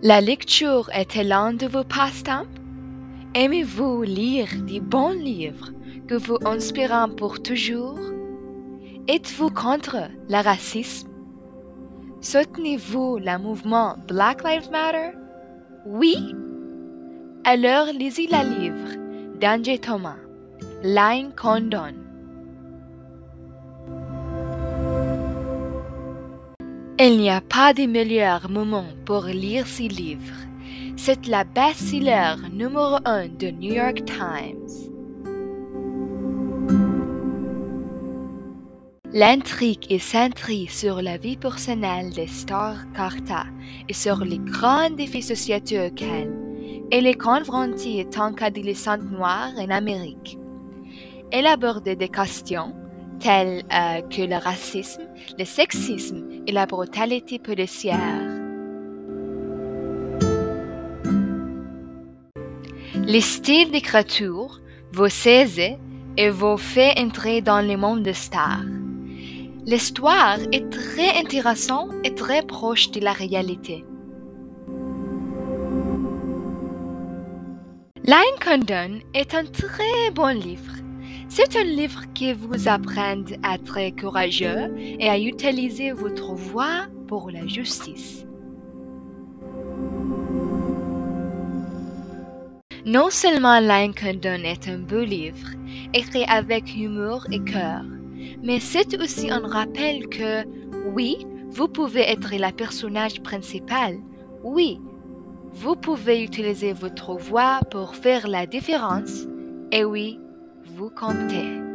La lecture est-elle l'un de vos passe-temps Aimez-vous lire des bons livres que vous inspirent pour toujours? Êtes-vous contre le racisme? Soutenez-vous le mouvement Black Lives Matter? Oui. Alors lisez le livre d'Angie Thomas, Line Condon. Il n'y a pas de meilleur moment pour lire ces livres. C'est la best-seller numéro 1 de New York Times. L'intrigue est centrée sur la vie personnelle de Star Carta et sur les grands défis sociétaux auxquels elle est confrontée en tant qu'adolescente noire en Amérique. Elle aborde des questions telles euh, que le racisme, le sexisme et la brutalité policière. Les styles d'écriture vous saisissent et vous fait entrer dans le monde de stars. L'histoire est très intéressante et très proche de la réalité. Line Condon est un très bon livre. C'est un livre qui vous apprend à être courageux et à utiliser votre voix pour la justice. Non seulement Line Condon est un beau livre, écrit avec humour et cœur, mais c'est aussi un rappel que, oui, vous pouvez être la personnage principal. Oui, vous pouvez utiliser votre voix pour faire la différence. Et oui, vous comptez.